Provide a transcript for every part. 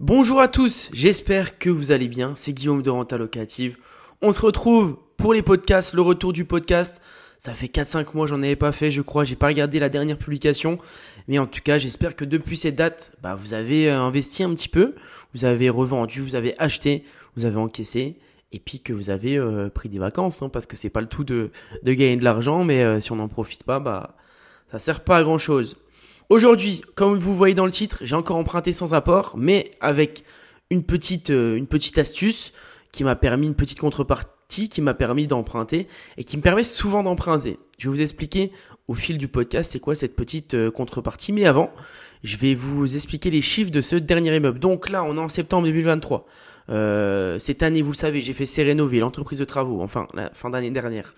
Bonjour à tous, j'espère que vous allez bien, c'est Guillaume de Renta Locative. On se retrouve pour les podcasts, le retour du podcast. Ça fait 4-5 mois, j'en avais pas fait, je crois, j'ai pas regardé la dernière publication. Mais en tout cas, j'espère que depuis cette date, bah, vous avez euh, investi un petit peu, vous avez revendu, vous avez acheté, vous avez encaissé. Et puis que vous avez euh, pris des vacances, hein, parce que c'est pas le tout de, de gagner de l'argent, mais euh, si on n'en profite pas, bah ça sert pas à grand chose. Aujourd'hui, comme vous voyez dans le titre, j'ai encore emprunté sans apport, mais avec une petite, euh, une petite astuce qui m'a permis, une petite contrepartie qui m'a permis d'emprunter et qui me permet souvent d'emprunter. Je vais vous expliquer au fil du podcast c'est quoi cette petite euh, contrepartie, mais avant, je vais vous expliquer les chiffres de ce dernier immeuble. Donc là, on est en septembre 2023. Euh, cette année, vous le savez, j'ai fait Cérénové, l'entreprise de travaux, enfin la fin d'année dernière.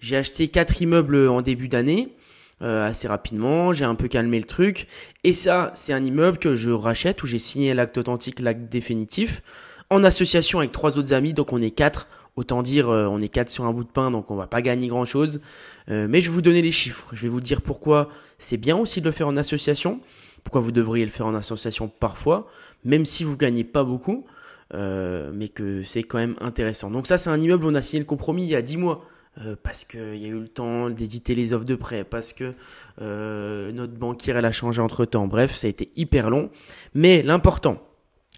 J'ai acheté quatre immeubles en début d'année. Euh, assez rapidement, j'ai un peu calmé le truc. Et ça, c'est un immeuble que je rachète où j'ai signé l'acte authentique, l'acte définitif, en association avec trois autres amis, donc on est quatre. Autant dire, euh, on est quatre sur un bout de pain, donc on va pas gagner grand chose. Euh, mais je vais vous donner les chiffres. Je vais vous dire pourquoi c'est bien aussi de le faire en association. Pourquoi vous devriez le faire en association parfois, même si vous gagnez pas beaucoup, mais que c'est quand même intéressant. Donc ça, c'est un immeuble où on a signé le compromis il y a 10 mois. Euh, parce qu'il y a eu le temps d'éditer les offres de prêt, parce que euh, notre banquière elle a changé entre temps. Bref, ça a été hyper long. Mais l'important,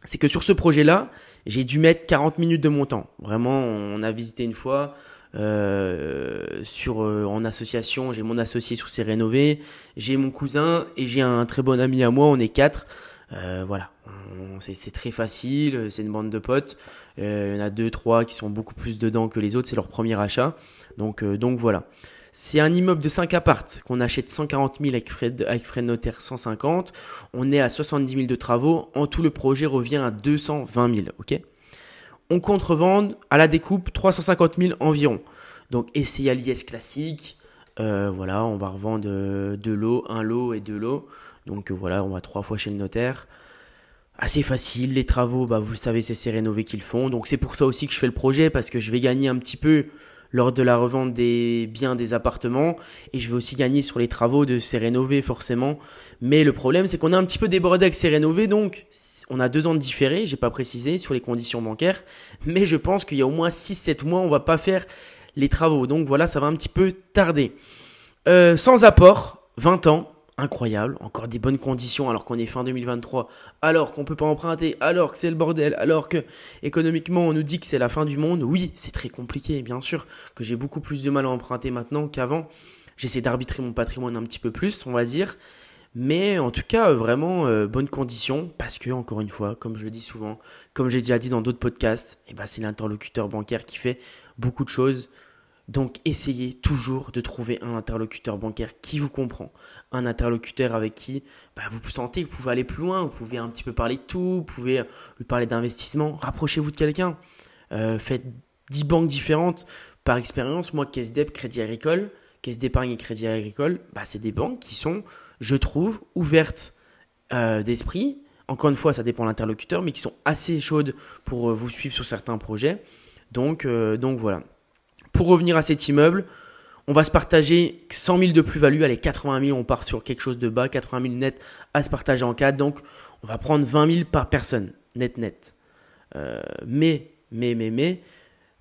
c'est que sur ce projet-là, j'ai dû mettre 40 minutes de mon temps. Vraiment, on a visité une fois. Euh, sur en association, j'ai mon associé sur ces rénovés, j'ai mon cousin et j'ai un très bon ami à moi, on est quatre. Voilà, c'est très facile, c'est une bande de potes. Euh, il y en a deux, trois qui sont beaucoup plus dedans que les autres, c'est leur premier achat. Donc, euh, donc voilà. C'est un immeuble de 5 appartes qu'on achète 140 000 avec frais, notaire 150. On est à 70 000 de travaux. En tout, le projet revient à 220 000. Ok? On compte revendre à la découpe 350 000 environ. Donc, essai à l'IS classique. Euh, voilà, on va revendre deux lots, un lot et deux lots. Donc voilà, on va trois fois chez le notaire assez facile. Les travaux, bah, vous le savez, c'est ces rénovés qu'ils font. Donc c'est pour ça aussi que je fais le projet, parce que je vais gagner un petit peu lors de la revente des biens des appartements et je vais aussi gagner sur les travaux de ces rénovés forcément. Mais le problème c'est qu'on a un petit peu débordé avec ces rénovés donc on a deux ans de différé, j'ai pas précisé sur les conditions bancaires, mais je pense qu'il y a au moins 6-7 mois on va pas faire les travaux. Donc voilà, ça va un petit peu tarder. Euh, sans apport, 20 ans, incroyable, encore des bonnes conditions alors qu'on est fin 2023, alors qu'on peut pas emprunter, alors que c'est le bordel, alors que économiquement on nous dit que c'est la fin du monde. Oui, c'est très compliqué, bien sûr, que j'ai beaucoup plus de mal à emprunter maintenant qu'avant. J'essaie d'arbitrer mon patrimoine un petit peu plus, on va dire. Mais en tout cas, vraiment euh, bonnes conditions parce que encore une fois, comme je le dis souvent, comme j'ai déjà dit dans d'autres podcasts, eh ben, c'est l'interlocuteur bancaire qui fait beaucoup de choses donc essayez toujours de trouver un interlocuteur bancaire qui vous comprend, un interlocuteur avec qui bah, vous sentez que vous pouvez aller plus loin, vous pouvez un petit peu parler de tout, vous pouvez lui parler d'investissement, rapprochez-vous de quelqu'un, euh, faites 10 banques différentes. Par expérience, moi, Caisse d'EP, Crédit Agricole, Caisse d'épargne et Crédit Agricole, bah, c'est des banques qui sont, je trouve, ouvertes euh, d'esprit. Encore une fois, ça dépend de l'interlocuteur, mais qui sont assez chaudes pour euh, vous suivre sur certains projets. Donc, donc voilà. Pour revenir à cet immeuble, on va se partager 100 000 de plus-value. Allez, 80 000, on part sur quelque chose de bas. 80 000 net à se partager en 4. Donc, on va prendre 20 000 par personne, net, net. Euh, mais, mais, mais, mais,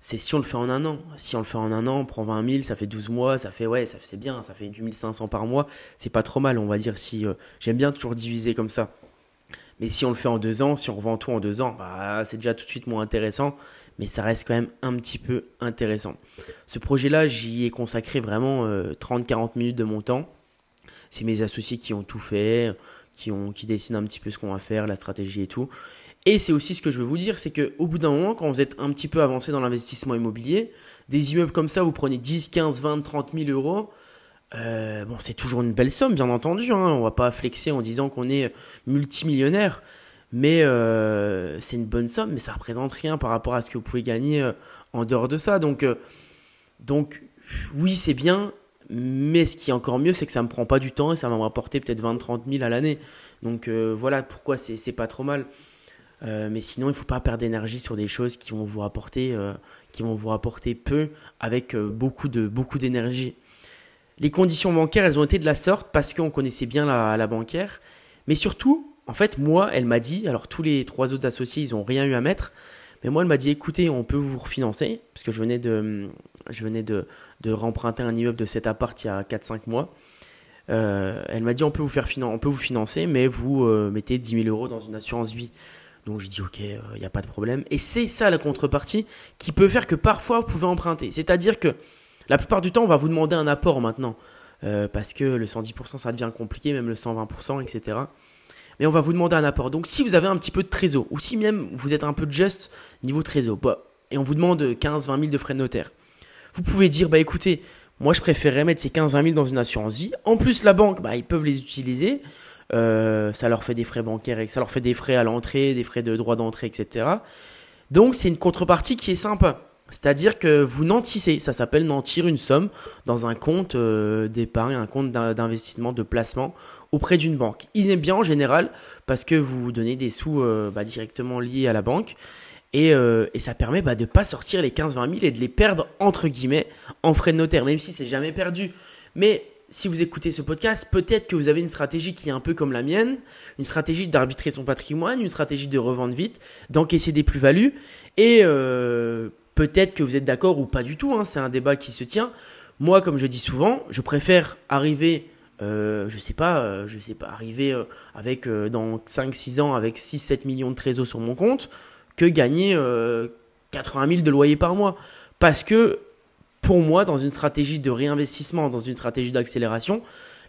c'est si on le fait en un an. Si on le fait en un an, on prend 20 000, ça fait 12 mois, ça fait, ouais, ça c'est bien, ça fait du 1500 par mois. C'est pas trop mal, on va dire. Si euh, J'aime bien toujours diviser comme ça. Mais si on le fait en deux ans, si on revend tout en deux ans, bah, c'est déjà tout de suite moins intéressant, mais ça reste quand même un petit peu intéressant. Ce projet-là, j'y ai consacré vraiment 30-40 euh, minutes de mon temps. C'est mes associés qui ont tout fait, qui, ont, qui dessinent un petit peu ce qu'on va faire, la stratégie et tout. Et c'est aussi ce que je veux vous dire, c'est qu'au bout d'un moment, quand vous êtes un petit peu avancé dans l'investissement immobilier, des immeubles comme ça, vous prenez 10, 15, 20, 30 000 euros, euh, bon, c'est toujours une belle somme, bien entendu. Hein. On va pas flexer en disant qu'on est multimillionnaire, mais euh, c'est une bonne somme, mais ça représente rien par rapport à ce que vous pouvez gagner euh, en dehors de ça. Donc, donc oui, c'est bien, mais ce qui est encore mieux, c'est que ça me prend pas du temps et ça va me rapporter peut-être 20-30 000 à l'année. Donc voilà pourquoi c'est pas trop mal. mais sinon, il faut pas perdre d'énergie sur des choses qui vont vous rapporter, qui vont vous rapporter peu avec beaucoup de beaucoup d'énergie. Les conditions bancaires, elles ont été de la sorte parce qu'on connaissait bien la, banquière. Mais surtout, en fait, moi, elle m'a dit, alors tous les trois autres associés, ils n'ont rien eu à mettre, mais moi, elle m'a dit, écoutez, on peut vous refinancer, parce que je venais de, je venais de, de remprunter un immeuble de cet appart il y a 4-5 mois. Euh, elle m'a dit, on peut vous, faire on peut vous financer, mais vous euh, mettez 10 000 euros dans une assurance vie. Donc je dis, ok, il n'y a pas de problème. Et c'est ça la contrepartie qui peut faire que parfois vous pouvez emprunter. C'est-à-dire que la plupart du temps, on va vous demander un apport maintenant. parce que le 110% ça devient compliqué, même le 120%, etc mais on va vous demander un apport. Donc si vous avez un petit peu de trésor, ou si même vous êtes un peu juste niveau trésor, bah, et on vous demande 15-20 000 de frais de notaire, vous pouvez dire, bah écoutez, moi je préférerais mettre ces 15-20 000 dans une assurance vie. En plus, la banque, bah, ils peuvent les utiliser. Euh, ça leur fait des frais bancaires, ça leur fait des frais à l'entrée, des frais de droit d'entrée, etc. Donc c'est une contrepartie qui est sympa. C'est-à-dire que vous nantissez, ça s'appelle nantir une somme dans un compte euh, d'épargne, un compte d'investissement, de placement auprès d'une banque. Ils aiment bien en général parce que vous donnez des sous euh, bah, directement liés à la banque et, euh, ça permet bah, de ne pas sortir les 15-20 000 et de les perdre entre guillemets en frais de notaire, même si c'est jamais perdu. Mais si vous écoutez ce podcast, peut-être que vous avez une stratégie qui est un peu comme la mienne, une stratégie d'arbitrer son patrimoine, une stratégie de revendre vite, d'encaisser des plus-values, et peut-être que vous êtes d'accord ou pas du tout, hein, c'est un débat qui se tient. Moi, comme je dis souvent, je préfère arriver euh, je sais pas, euh, je sais pas, arriver euh, avec dans 5-6 ans avec 6-7 millions de trésors sur mon compte que gagner 80 000 de loyer par mois. Parce que pour moi, dans une stratégie de réinvestissement, dans une stratégie d'accélération,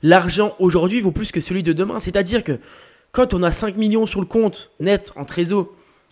l'argent aujourd'hui vaut plus que celui de demain. C'est-à-dire que quand on a 5 millions sur le compte net en trésor,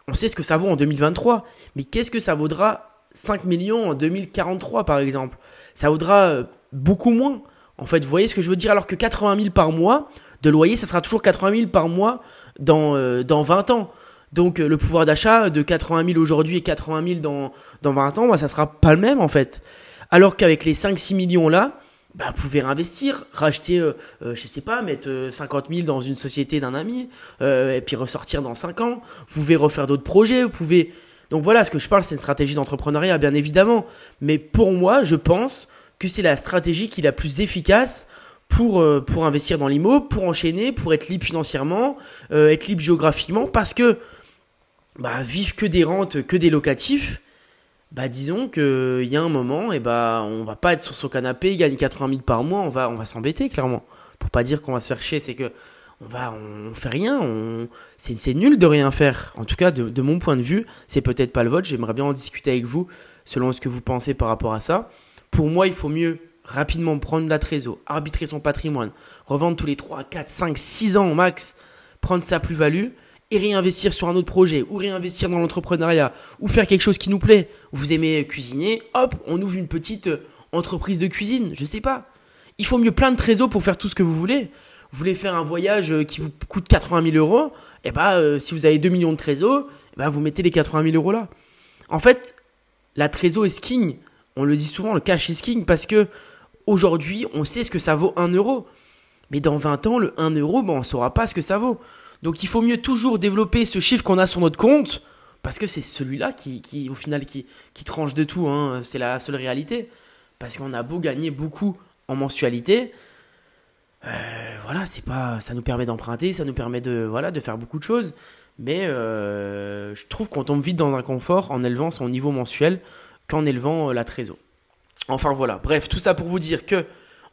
on sait ce que ça vaut en 2023. Mais qu'est-ce que ça vaudra 5 millions en 2043 par exemple Ça vaudra beaucoup moins. En fait, vous voyez ce que je veux dire? Alors que 80 000 par mois de loyer, ça sera toujours 80 000 par mois dans, euh, dans 20 ans. Donc euh, le pouvoir d'achat de 80 000 aujourd'hui et 80 000 dans, dans 20 ans, bah, ça sera pas le même en fait. Alors qu'avec les 5-6 millions là, bah, vous pouvez réinvestir, racheter, euh, euh je sais pas, mettre 50 000 dans une société d'un ami, et puis ressortir dans 5 ans. Vous pouvez refaire d'autres projets, vous pouvez... Donc voilà, ce que je parle, c'est une stratégie d'entrepreneuriat, bien évidemment. Mais pour moi, je pense que c'est la stratégie qui est la plus efficace pour, euh, investir dans l'IMO, pour enchaîner, pour être libre financièrement, euh, être libre géographiquement, parce que bah, vivre que des rentes, que des locatifs, bah disons qu'il y a un moment, et eh bah on va pas être sur son canapé, gagner 80 000 par mois, on va, on va s'embêter clairement. Pour pas dire qu'on va se faire chier, c'est que on va, on fait rien, on, c'est, nul de rien faire. En tout cas, de, mon point de vue, c'est peut-être pas le vote. J'aimerais bien en discuter avec vous selon ce que vous pensez par rapport à ça. Pour moi, il faut mieux rapidement prendre la trésor, arbitrer son patrimoine, revendre tous les 3, 4, 5, 6 ans au max, prendre sa plus-value et réinvestir sur un autre projet ou réinvestir dans l'entrepreneuriat ou faire quelque chose qui nous plaît. Vous aimez cuisiner, hop, on ouvre une petite euh, entreprise de cuisine, je sais pas. Il faut mieux plein de trésors pour faire tout ce que vous voulez. Vous voulez faire un voyage euh, qui vous coûte 80 000 euros, et eh bah euh, si vous avez 2 millions de trésors, eh bah, vous mettez les 80 000 euros là. En fait, la trésor est king on le dit souvent, le cash is king, parce que aujourd'hui, on sait ce que ça vaut 1 euro. Mais dans 20 ans, le 1 euro, bon, on ne saura pas ce que ça vaut. Donc il faut mieux toujours développer ce chiffre qu'on a sur notre compte, parce que c'est celui-là qui, au final, qui, qui tranche de tout. Hein. C'est la seule réalité. Parce qu'on a beau gagner beaucoup en mensualité, euh, voilà, c'est pas, ça nous permet d'emprunter, ça nous permet de, voilà, de faire beaucoup de choses. Mais euh, je trouve qu'on tombe vite dans un confort en élevant son niveau mensuel qu'en élevant euh, la trésor. Enfin voilà, bref, tout ça pour vous dire que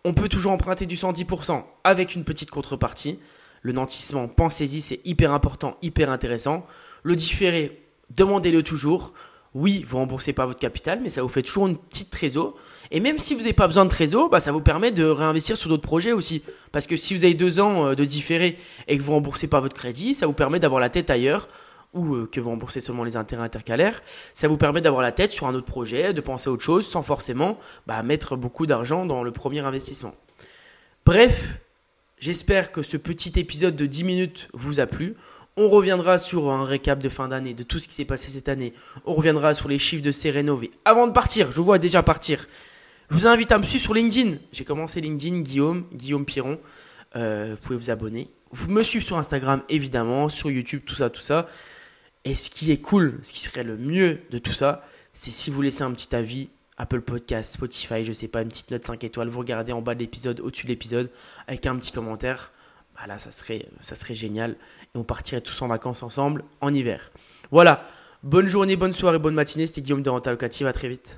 on peut toujours emprunter du 110% avec une petite contrepartie. Le nantissement, pensez-y, c'est hyper important, hyper intéressant. Le différé, demandez-le toujours. Oui, vous remboursez pas votre capital, mais ça vous fait toujours une petite trésor. Et même si vous n'avez pas besoin de trésor, bah, ça vous permet de réinvestir sur d'autres projets aussi. Parce que si vous avez deux ans euh, de différé et que vous remboursez pas votre crédit, ça vous permet d'avoir la tête ailleurs ou euh, que vous remboursez seulement les intérêts intercalaires, ça vous permet d'avoir la tête sur un autre projet, de penser à autre chose sans forcément bah, mettre beaucoup d'argent dans le premier investissement. Bref, j'espère que ce petit épisode de 10 minutes vous a plu. On reviendra sur un récap de fin d'année, de tout ce qui s'est passé cette année. On reviendra sur les chiffres de C-Rénové. Avant de partir, je vois déjà partir. Je vous invite à me suivre sur LinkedIn. J'ai commencé LinkedIn, Guillaume, Guillaume Piron. Euh, vous pouvez vous abonner. Vous me suivez sur Instagram, évidemment, sur YouTube, tout ça, tout ça. Et ce qui est cool, ce qui serait le mieux de tout ça, c'est si vous laissez un petit avis, Apple Podcast, Spotify, je sais pas, une petite note 5 étoiles, vous regardez en bas de l'épisode, au-dessus de l'épisode, avec un petit commentaire. Bah là, ça serait, ça serait génial. Et on partirait tous en vacances ensemble en hiver. Voilà. Bonne journée, bonne soirée, bonne matinée. C'était Guillaume de Rental Locative. À très vite.